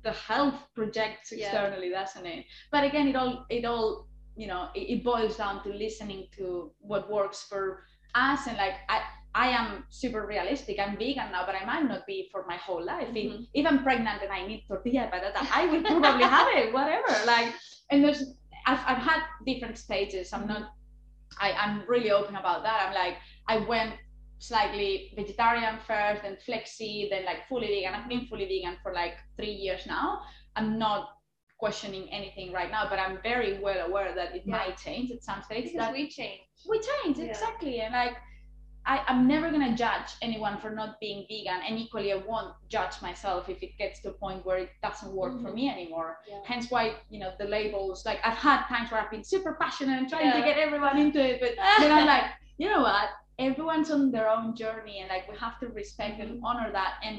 the health projects Yeah. externally, doesn't it? But again, it all it all you know it, it boils down to listening to what works for us and like I. I am super realistic. I'm vegan now, but I might not be for my whole life. If, Mhm. if I'm pregnant and I need tortilla patata, I will probably have it, whatever. Like, and there's, I've, I've had different stages. I'm not, I, I'm really open about that. I'm like, I went slightly vegetarian first, then flexi, then like fully vegan. I've been fully vegan for like three years now. I'm not questioning anything right now, but I'm very well aware that it Yeah. might change at some stage. because we change. we change Yeah. exactly and like I, i'm never going to judge anyone for not being vegan and equally i won't judge myself if it gets to a point where it doesn't work for Mhm. me anymore Yeah. hence why you know the labels like i've had times where i've been super passionate and trying to get everyone into it but (laughs) then i'm like you know what everyone's on their own journey and like we have to respect and Mm-hmm. honor that and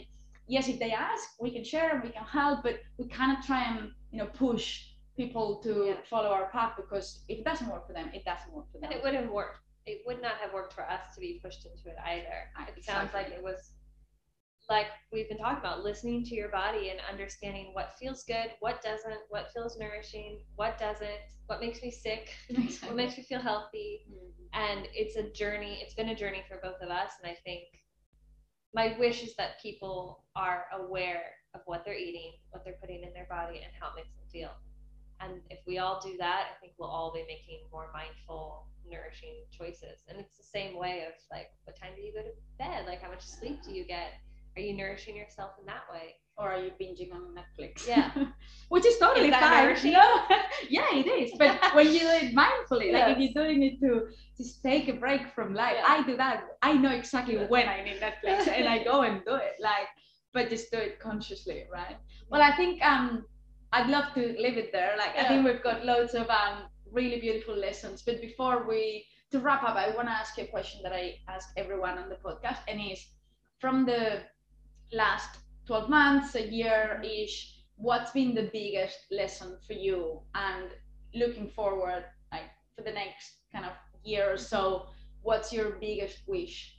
yes if they ask we can share and we can help but we cannot try and you know push people to Yeah. follow our path because if it doesn't work for them it doesn't work for them And it wouldn't work. It would not have worked for us to be pushed into it either. It sounds like it was like we've been talking about listening to your body and understanding what feels good, what doesn't, what feels nourishing, what doesn't, what makes me sick, (laughs) Exactly. what makes me feel healthy. Mm-hmm. And it's a journey, it's been a journey for both of us. And I think my wish is that people are aware of what they're eating, what they're putting in their body, and how it makes them feel. And if we all do that, I think we'll all be making more mindful, nourishing choices. And it's the same way of like, what time do you go to bed? Like, how much sleep do you get? Are you nourishing yourself in that way? or are you binging on Netflix? Yeah. (laughs) Which is totally Is fine. nourishing? No. (laughs) yeah, it is. But (laughs) when you do it mindfully, like if you're doing it to just take a break from life, Yeah. I do that. I know exactly Yeah. when I need Netflix and I go and do it. Like, but just do it consciously, right? Well, I think um I'd love to leave it there. Like I think we've got loads of um really beautiful lessons. But before we to wrap up, I want to ask you a question that I ask everyone on the podcast, and is from the last 12 months, a year ish, what's been the biggest lesson for you? And looking forward, like for the next kind of year or so, what's your biggest wish?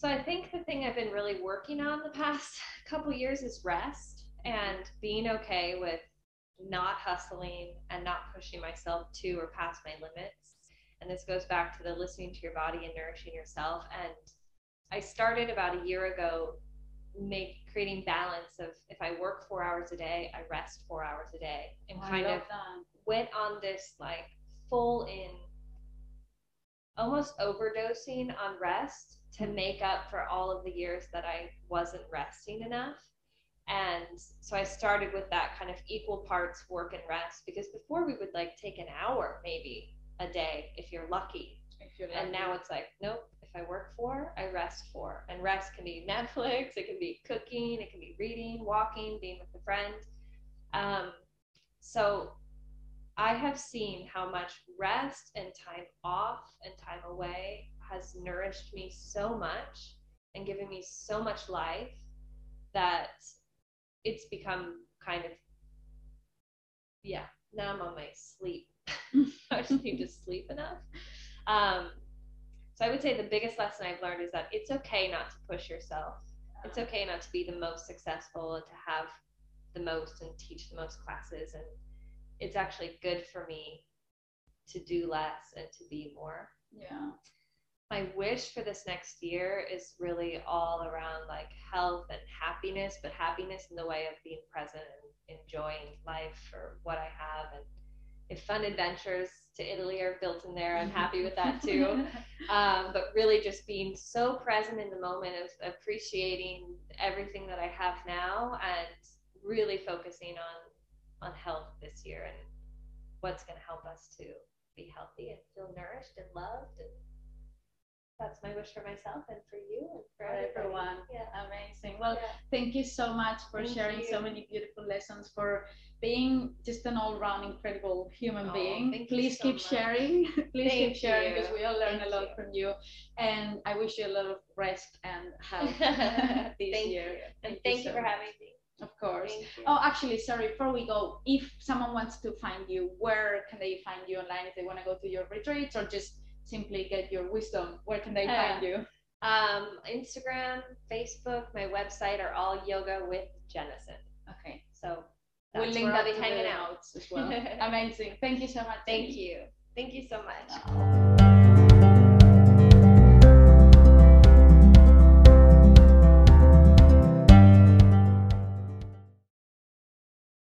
So I think the thing I've been really working on the past (laughs) couple years is rest and being okay with not hustling and not pushing myself to or past my limits. And this goes back to the listening to your body and nourishing yourself. And I started about a year ago make creating balance of if I work four hours a day, I rest four hours a day and kind of that. went on this like full in almost overdosing on rest to make up for all of the years that I wasn't resting enough. And so I started with that kind of equal parts work and rest because before we would like take an hour maybe a day if you're lucky. If you're And now it's like, nope, if I work four, I rest four. And rest can be Netflix, it can be cooking, it can be reading, walking, being with a friend. Um, so I have seen how much rest and time off and time away has nourished me so much and given me so much life that it's become kind of, yeah, now I'm on my sleep. (laughs) I just need to sleep enough. Um, so I would say the biggest lesson I've learned is that it's okay not to push yourself. It's okay not to be the most successful and to have the most and teach the most classes. And it's actually good for me to do less and to be more. yeah. My wish for this next year is really all around like health and happiness, but happiness in the way of being present and enjoying life for what I have. And if fun adventures to Italy are built in there, I'm happy with that (laughs) too um, but really just being so present in the moment of appreciating everything that I have now and really focusing on on health this year and what's going to help us to be healthy and feel nourished and loved. And that's my wish for myself and for you and for, everyone. Yeah. Amazing. Well, Yeah. thank you so much for Thank sharing so many beautiful lessons, for being just an all-round incredible human Oh, being. Please so keep much. sharing. (laughs) Please keep sharing because we all learn Thank a lot you. from you. And I wish you a lot of rest and health (laughs) (laughs) this thank year. you. And Thank thank, you you so for much. having me. Of course. Oh, actually, sorry, before we go, if someone wants to find you, where can they find you online? If they want to go to your retreats or just simply get your wisdom, where can they Uh, find you? Um, Instagram, Facebook, my website are all yoga with Jennison. Okay. So We'll link where that I'll be hanging the out. as well. (laughs) Amazing. Thank you so much. Thank you. Thank you so much.